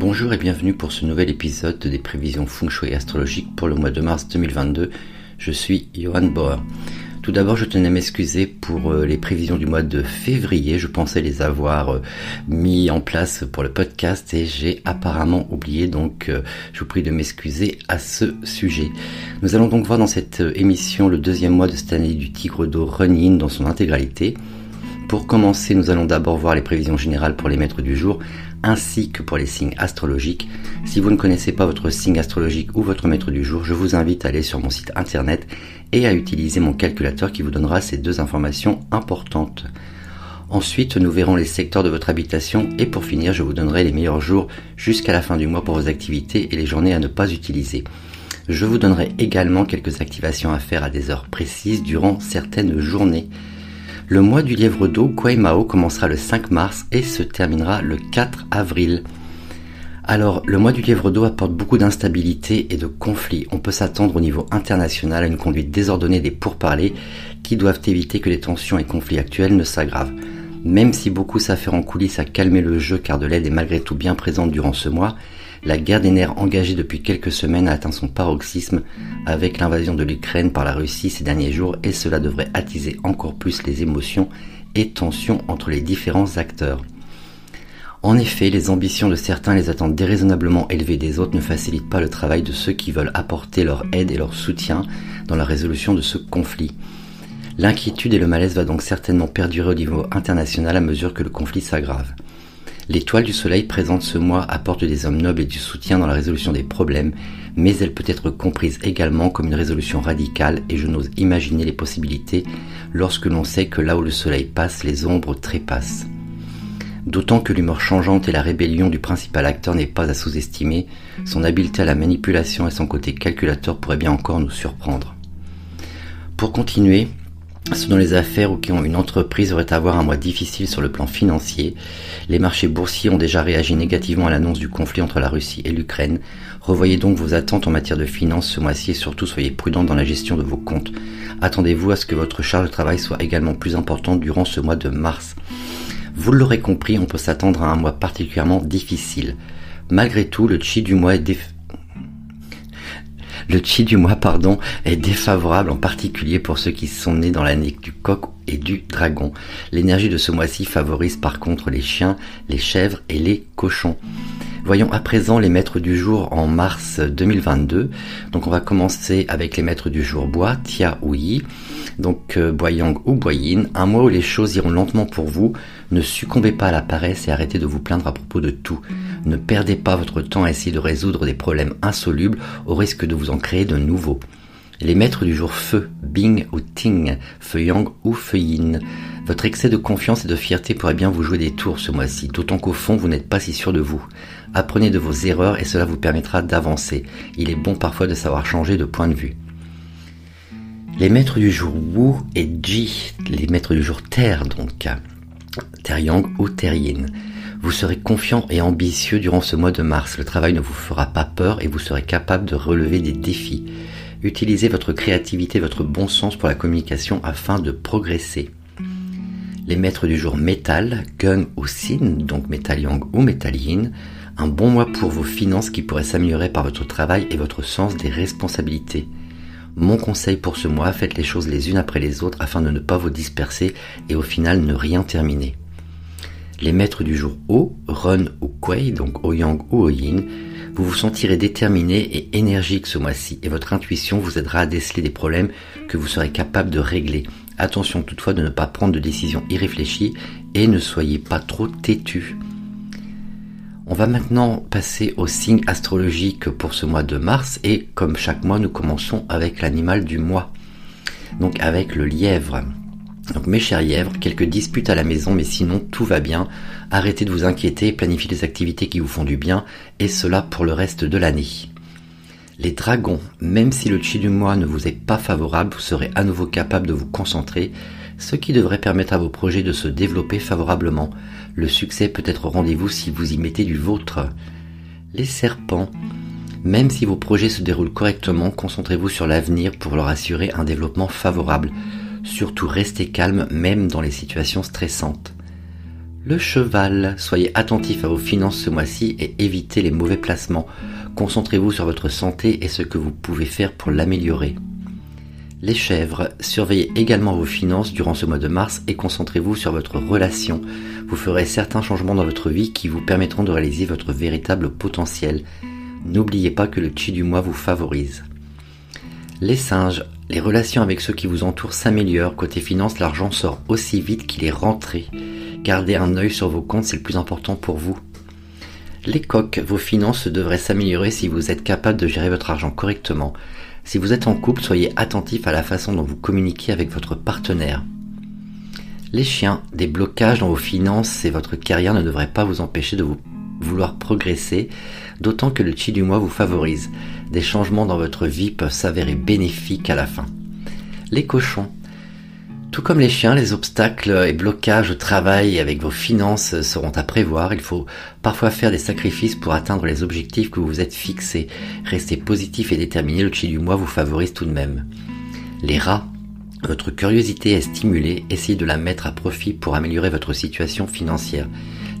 Bonjour et bienvenue pour ce nouvel épisode des prévisions feng shui astrologiques pour le mois de mars 2022. Je suis Johan Bauer. Tout d'abord, je tenais à m'excuser pour euh, les prévisions du mois de février. Je pensais les avoir euh, mis en place pour le podcast et j'ai apparemment oublié, donc euh, je vous prie de m'excuser à ce sujet. Nous allons donc voir dans cette émission le deuxième mois de cette année du Tigre d'eau Running dans son intégralité. Pour commencer, nous allons d'abord voir les prévisions générales pour les maîtres du jour ainsi que pour les signes astrologiques. Si vous ne connaissez pas votre signe astrologique ou votre maître du jour, je vous invite à aller sur mon site internet et à utiliser mon calculateur qui vous donnera ces deux informations importantes. Ensuite, nous verrons les secteurs de votre habitation et pour finir, je vous donnerai les meilleurs jours jusqu'à la fin du mois pour vos activités et les journées à ne pas utiliser. Je vous donnerai également quelques activations à faire à des heures précises durant certaines journées. Le mois du lièvre d'eau, Mao commencera le 5 mars et se terminera le 4 avril. Alors, le mois du lièvre d'eau apporte beaucoup d'instabilité et de conflits. On peut s'attendre au niveau international à une conduite désordonnée des pourparlers qui doivent éviter que les tensions et conflits actuels ne s'aggravent. Même si beaucoup s'affairent en coulisses à calmer le jeu car de l'aide est malgré tout bien présente durant ce mois, la guerre des nerfs engagée depuis quelques semaines a atteint son paroxysme avec l'invasion de l'Ukraine par la Russie ces derniers jours et cela devrait attiser encore plus les émotions et tensions entre les différents acteurs. En effet, les ambitions de certains les attentes déraisonnablement élevées des autres ne facilitent pas le travail de ceux qui veulent apporter leur aide et leur soutien dans la résolution de ce conflit. L'inquiétude et le malaise va donc certainement perdurer au niveau international à mesure que le conflit s'aggrave. L'étoile du soleil présente ce mois apporte des hommes nobles et du soutien dans la résolution des problèmes, mais elle peut être comprise également comme une résolution radicale et je n'ose imaginer les possibilités lorsque l'on sait que là où le soleil passe, les ombres trépassent. D'autant que l'humeur changeante et la rébellion du principal acteur n'est pas à sous-estimer, son habileté à la manipulation et son côté calculateur pourraient bien encore nous surprendre. Pour continuer, ceux dans les affaires ou qui ont une entreprise auraient à avoir un mois difficile sur le plan financier. Les marchés boursiers ont déjà réagi négativement à l'annonce du conflit entre la Russie et l'Ukraine. Revoyez donc vos attentes en matière de finances ce mois-ci et surtout soyez prudents dans la gestion de vos comptes. Attendez-vous à ce que votre charge de travail soit également plus importante durant ce mois de mars. Vous l'aurez compris, on peut s'attendre à un mois particulièrement difficile. Malgré tout, le chi du mois est le chi du mois, pardon, est défavorable en particulier pour ceux qui sont nés dans l'année du coq et du dragon. L'énergie de ce mois-ci favorise par contre les chiens, les chèvres et les cochons. Voyons à présent les maîtres du jour en mars 2022. Donc on va commencer avec les maîtres du jour bois, Tia ou Yi. Donc euh, Boyang ou Boyin, un mois où les choses iront lentement pour vous. Ne succombez pas à la paresse et arrêtez de vous plaindre à propos de tout. Ne perdez pas votre temps à essayer de résoudre des problèmes insolubles au risque de vous en créer de nouveaux. Les maîtres du jour feu, Bing ou Ting, Feu Yang ou Feu Yin. Votre excès de confiance et de fierté pourrait bien vous jouer des tours ce mois-ci, d'autant qu'au fond vous n'êtes pas si sûr de vous. Apprenez de vos erreurs et cela vous permettra d'avancer. Il est bon parfois de savoir changer de point de vue. Les maîtres du jour Wu et Ji, les maîtres du jour Terre donc, Terre Yang ou Terre Yin. Vous serez confiant et ambitieux durant ce mois de mars. Le travail ne vous fera pas peur et vous serez capable de relever des défis. Utilisez votre créativité, votre bon sens pour la communication afin de progresser. Les maîtres du jour métal, gung ou sin, donc métal yang ou métal yin, un bon mois pour vos finances qui pourraient s'améliorer par votre travail et votre sens des responsabilités. Mon conseil pour ce mois, faites les choses les unes après les autres afin de ne pas vous disperser et au final ne rien terminer. Les maîtres du jour O, Run ou Kuei, donc O-Yang ou O-Yin, vous vous sentirez déterminé et énergique ce mois-ci et votre intuition vous aidera à déceler des problèmes que vous serez capable de régler. Attention toutefois de ne pas prendre de décisions irréfléchies et ne soyez pas trop têtu. On va maintenant passer au signe astrologique pour ce mois de mars et comme chaque mois nous commençons avec l'animal du mois, donc avec le lièvre. Donc mes chers lièvres, quelques disputes à la maison, mais sinon tout va bien. Arrêtez de vous inquiéter, planifiez les activités qui vous font du bien, et cela pour le reste de l'année. Les dragons, même si le chi du mois ne vous est pas favorable, vous serez à nouveau capable de vous concentrer, ce qui devrait permettre à vos projets de se développer favorablement. Le succès peut être au rendez-vous si vous y mettez du vôtre. Les serpents, même si vos projets se déroulent correctement, concentrez-vous sur l'avenir pour leur assurer un développement favorable. Surtout restez calme même dans les situations stressantes. Le cheval, soyez attentif à vos finances ce mois-ci et évitez les mauvais placements. Concentrez-vous sur votre santé et ce que vous pouvez faire pour l'améliorer. Les chèvres, surveillez également vos finances durant ce mois de mars et concentrez-vous sur votre relation. Vous ferez certains changements dans votre vie qui vous permettront de réaliser votre véritable potentiel. N'oubliez pas que le chi du mois vous favorise. Les singes, les relations avec ceux qui vous entourent s'améliorent. Côté finance, l'argent sort aussi vite qu'il est rentré. Gardez un œil sur vos comptes, c'est le plus important pour vous. Les coques, vos finances devraient s'améliorer si vous êtes capable de gérer votre argent correctement. Si vous êtes en couple, soyez attentif à la façon dont vous communiquez avec votre partenaire. Les chiens, des blocages dans vos finances et votre carrière ne devraient pas vous empêcher de vous vouloir progresser, d'autant que le chi du mois vous favorise. Des changements dans votre vie peuvent s'avérer bénéfiques à la fin. Les cochons, tout comme les chiens, les obstacles et blocages au travail avec vos finances seront à prévoir. Il faut parfois faire des sacrifices pour atteindre les objectifs que vous vous êtes fixés. Restez positif et déterminé, le chi du mois vous favorise tout de même. Les rats, votre curiosité est stimulée, essayez de la mettre à profit pour améliorer votre situation financière.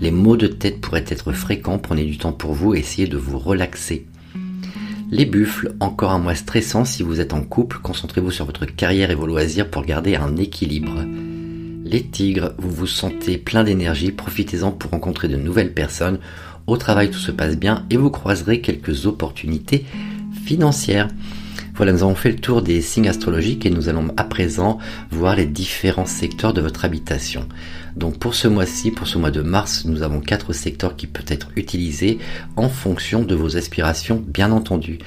Les maux de tête pourraient être fréquents, prenez du temps pour vous, essayez de vous relaxer. Les buffles, encore un mois stressant si vous êtes en couple, concentrez-vous sur votre carrière et vos loisirs pour garder un équilibre. Les tigres, vous vous sentez plein d'énergie, profitez-en pour rencontrer de nouvelles personnes. Au travail, tout se passe bien et vous croiserez quelques opportunités financières. Voilà, nous avons fait le tour des signes astrologiques et nous allons à présent voir les différents secteurs de votre habitation. Donc pour ce mois-ci, pour ce mois de mars, nous avons quatre secteurs qui peuvent être utilisés en fonction de vos aspirations, bien entendu.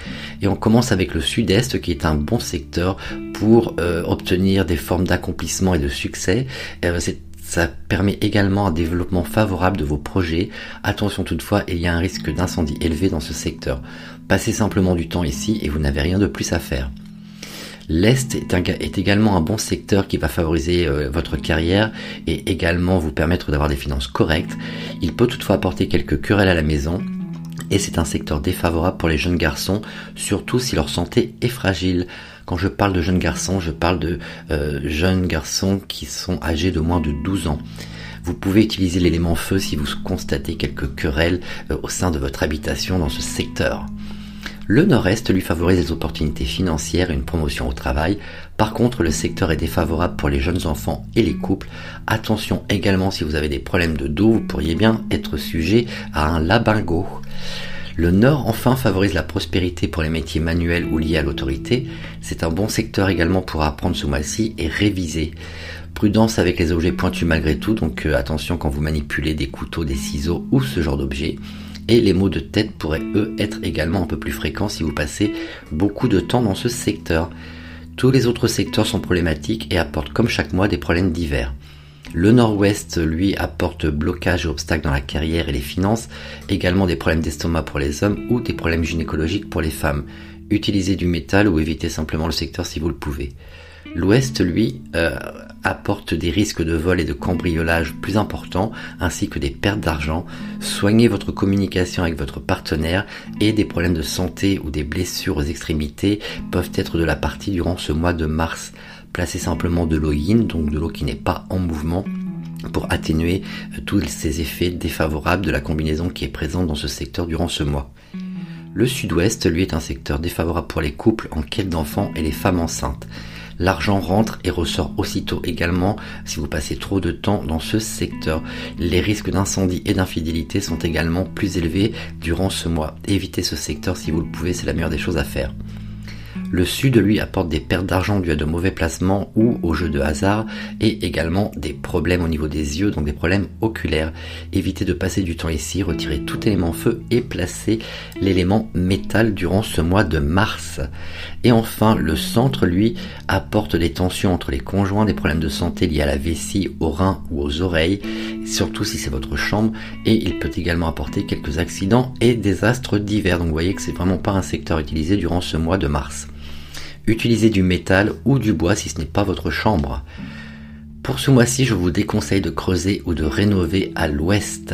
Et on commence avec le sud-est qui est un bon secteur pour euh, obtenir des formes d'accomplissement et de succès. Euh, ça permet également un développement favorable de vos projets. Attention toutefois, il y a un risque d'incendie élevé dans ce secteur. Passez simplement du temps ici et vous n'avez rien de plus à faire. L'Est est, également un bon secteur qui va favoriser euh, votre carrière et également vous permettre d'avoir des finances correctes. Il peut toutefois apporter quelques querelles à la maison et c'est un secteur défavorable pour les jeunes garçons, surtout si leur santé est fragile. Quand je parle de jeunes garçons, je parle de euh, jeunes garçons qui sont âgés de moins de 12 ans. Vous pouvez utiliser l'élément feu si vous constatez quelques querelles euh, au sein de votre habitation dans ce secteur. Le nord-est lui favorise des opportunités financières et une promotion au travail. Par contre, le secteur est défavorable pour les jeunes enfants et les couples. Attention également si vous avez des problèmes de dos, vous pourriez bien être sujet à un labingo. Le Nord enfin favorise la prospérité pour les métiers manuels ou liés à l'autorité. C'est un bon secteur également pour apprendre ce mois-ci et réviser. Prudence avec les objets pointus malgré tout, donc euh, attention quand vous manipulez des couteaux, des ciseaux ou ce genre d'objets et les maux de tête pourraient eux être également un peu plus fréquents si vous passez beaucoup de temps dans ce secteur. Tous les autres secteurs sont problématiques et apportent comme chaque mois des problèmes divers. Le nord-ouest, lui, apporte blocage et obstacles dans la carrière et les finances, également des problèmes d'estomac pour les hommes ou des problèmes gynécologiques pour les femmes. Utilisez du métal ou évitez simplement le secteur si vous le pouvez. L'ouest, lui, euh, apporte des risques de vol et de cambriolage plus importants, ainsi que des pertes d'argent. Soignez votre communication avec votre partenaire et des problèmes de santé ou des blessures aux extrémités peuvent être de la partie durant ce mois de mars. Placez simplement de l'eau yin, donc de l'eau qui n'est pas en mouvement, pour atténuer euh, tous ces effets défavorables de la combinaison qui est présente dans ce secteur durant ce mois. Le sud-ouest, lui, est un secteur défavorable pour les couples en quête d'enfants et les femmes enceintes. L'argent rentre et ressort aussitôt également si vous passez trop de temps dans ce secteur. Les risques d'incendie et d'infidélité sont également plus élevés durant ce mois. Évitez ce secteur si vous le pouvez, c'est la meilleure des choses à faire. Le sud, lui, apporte des pertes d'argent dues à de mauvais placements ou au jeu de hasard et également des problèmes au niveau des yeux, donc des problèmes oculaires. Évitez de passer du temps ici, retirez tout élément feu et placez l'élément métal durant ce mois de mars. Et enfin, le centre, lui, apporte des tensions entre les conjoints, des problèmes de santé liés à la vessie, aux reins ou aux oreilles, surtout si c'est votre chambre, et il peut également apporter quelques accidents et désastres divers. Donc vous voyez que c'est vraiment pas un secteur utilisé durant ce mois de mars. Utilisez du métal ou du bois si ce n'est pas votre chambre. Pour ce mois-ci, je vous déconseille de creuser ou de rénover à l'ouest.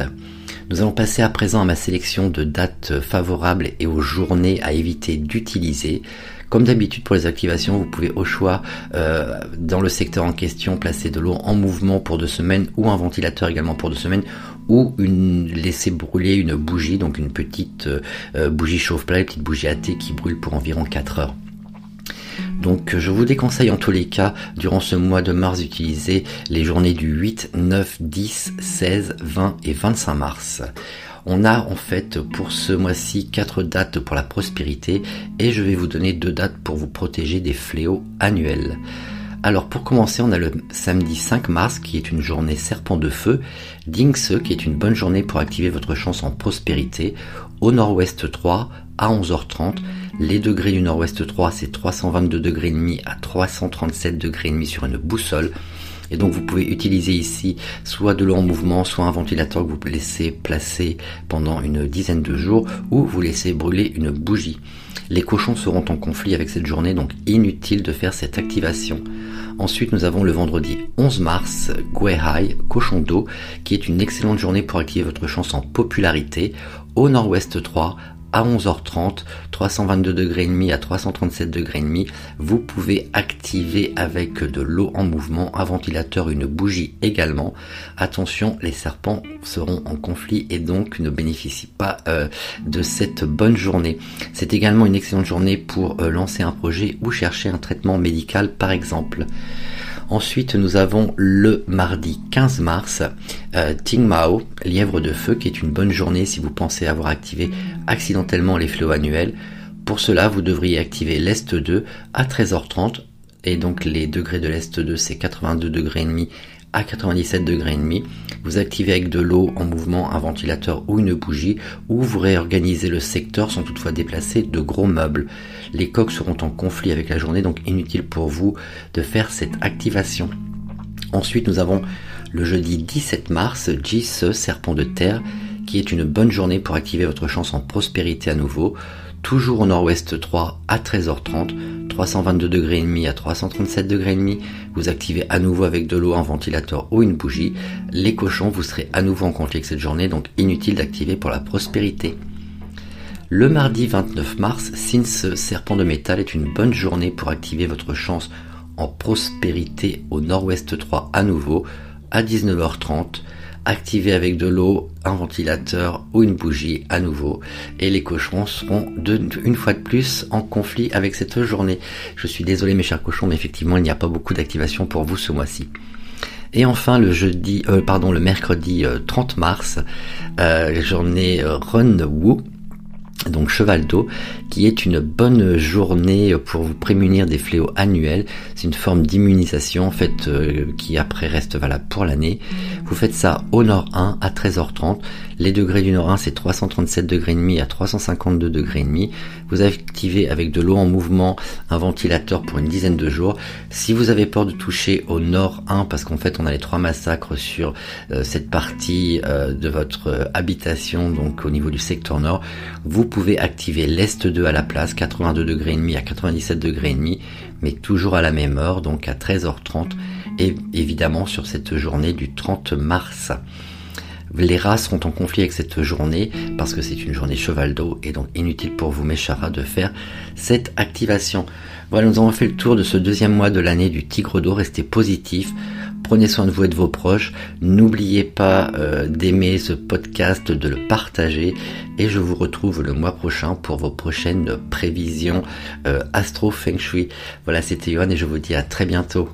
Nous allons passer à présent à ma sélection de dates favorables et aux journées à éviter d'utiliser. Comme d'habitude pour les activations, vous pouvez au choix euh, dans le secteur en question placer de l'eau en mouvement pour deux semaines ou un ventilateur également pour deux semaines ou laisser brûler une bougie, donc une petite euh, bougie chauffe-plat, une petite bougie à thé qui brûle pour environ 4 heures. Donc je vous déconseille en tous les cas durant ce mois de mars d'utiliser les journées du 8, 9, 10, 16, 20 et 25 mars. On a en fait pour ce mois-ci quatre dates pour la prospérité et je vais vous donner deux dates pour vous protéger des fléaux annuels. Alors pour commencer, on a le samedi 5 mars qui est une journée serpent de feu, Dingse qui est une bonne journée pour activer votre chance en prospérité, au nord-ouest 3 à 11h30. Les degrés du nord-ouest 3 c'est 322 degrés demi à 337 degrés demi sur une boussole. Et donc vous pouvez utiliser ici soit de l'eau en mouvement, soit un ventilateur que vous laissez placer pendant une dizaine de jours, ou vous laissez brûler une bougie. Les cochons seront en conflit avec cette journée, donc inutile de faire cette activation. Ensuite, nous avons le vendredi 11 mars, Guehai, cochon d'eau, qui est une excellente journée pour activer votre chance en popularité. Au nord-ouest 3, à 11h30, 322 degrés à 337 degrés vous pouvez activer avec de l'eau en mouvement, un ventilateur, une bougie également. Attention, les serpents seront en conflit et donc ne bénéficient pas euh, de cette bonne journée. C'est également une excellente journée pour euh, lancer un projet ou chercher un traitement médical par exemple. Ensuite, nous avons le mardi 15 mars, euh, Ting Mao, lièvre de feu, qui est une bonne journée si vous pensez avoir activé accidentellement les fléaux annuels. Pour cela, vous devriez activer l'Est 2 à 13h30. Et donc les degrés de l'Est 2, c'est 82 degrés et demi à 97 degrés et demi. Vous activez avec de l'eau en mouvement un ventilateur ou une bougie ou vous réorganisez le secteur sans toutefois déplacer de gros meubles. Les coques seront en conflit avec la journée donc inutile pour vous de faire cette activation. Ensuite nous avons le jeudi 17 mars, Jis, serpent de terre, qui est une bonne journée pour activer votre chance en prospérité à nouveau toujours au nord-ouest 3 à 13h30, 322 degrés et demi à 337 degrés et demi. Vous activez à nouveau avec de l'eau, un ventilateur ou une bougie. Les cochons, vous serez à nouveau en conflit cette journée, donc inutile d'activer pour la prospérité. Le mardi 29 mars, Sins Serpent de métal est une bonne journée pour activer votre chance en prospérité au nord-ouest 3 à nouveau à 19h30 activer avec de l'eau, un ventilateur ou une bougie à nouveau. Et les cochons seront une fois de plus en conflit avec cette journée. Je suis désolé mes chers cochons, mais effectivement il n'y a pas beaucoup d'activation pour vous ce mois-ci. Et enfin le jeudi, euh, pardon, le mercredi 30 euh, mars, euh, journée Run Woo donc cheval d'eau, qui est une bonne journée pour vous prémunir des fléaux annuels. C'est une forme d'immunisation en fait euh, qui après reste valable pour l'année. Vous faites ça au nord 1 à 13h30. Les degrés du nord 1 c'est 337 degrés et demi à 352 degrés et demi. Vous activez avec de l'eau en mouvement un ventilateur pour une dizaine de jours. Si vous avez peur de toucher au nord 1 parce qu'en fait on a les trois massacres sur euh, cette partie euh, de votre habitation donc au niveau du secteur nord, vous pouvez activer l'Est 2 à la place, 82 degrés et demi à 97 degrés et demi, mais toujours à la même heure, donc à 13h30, et évidemment sur cette journée du 30 mars. Les rats seront en conflit avec cette journée parce que c'est une journée cheval d'eau et donc inutile pour vous, mes de faire cette activation. Voilà, nous avons fait le tour de ce deuxième mois de l'année du tigre d'eau. Restez positif. Prenez soin de vous et de vos proches. N'oubliez pas euh, d'aimer ce podcast, de le partager. Et je vous retrouve le mois prochain pour vos prochaines prévisions euh, astro feng shui. Voilà, c'était Yohan et je vous dis à très bientôt.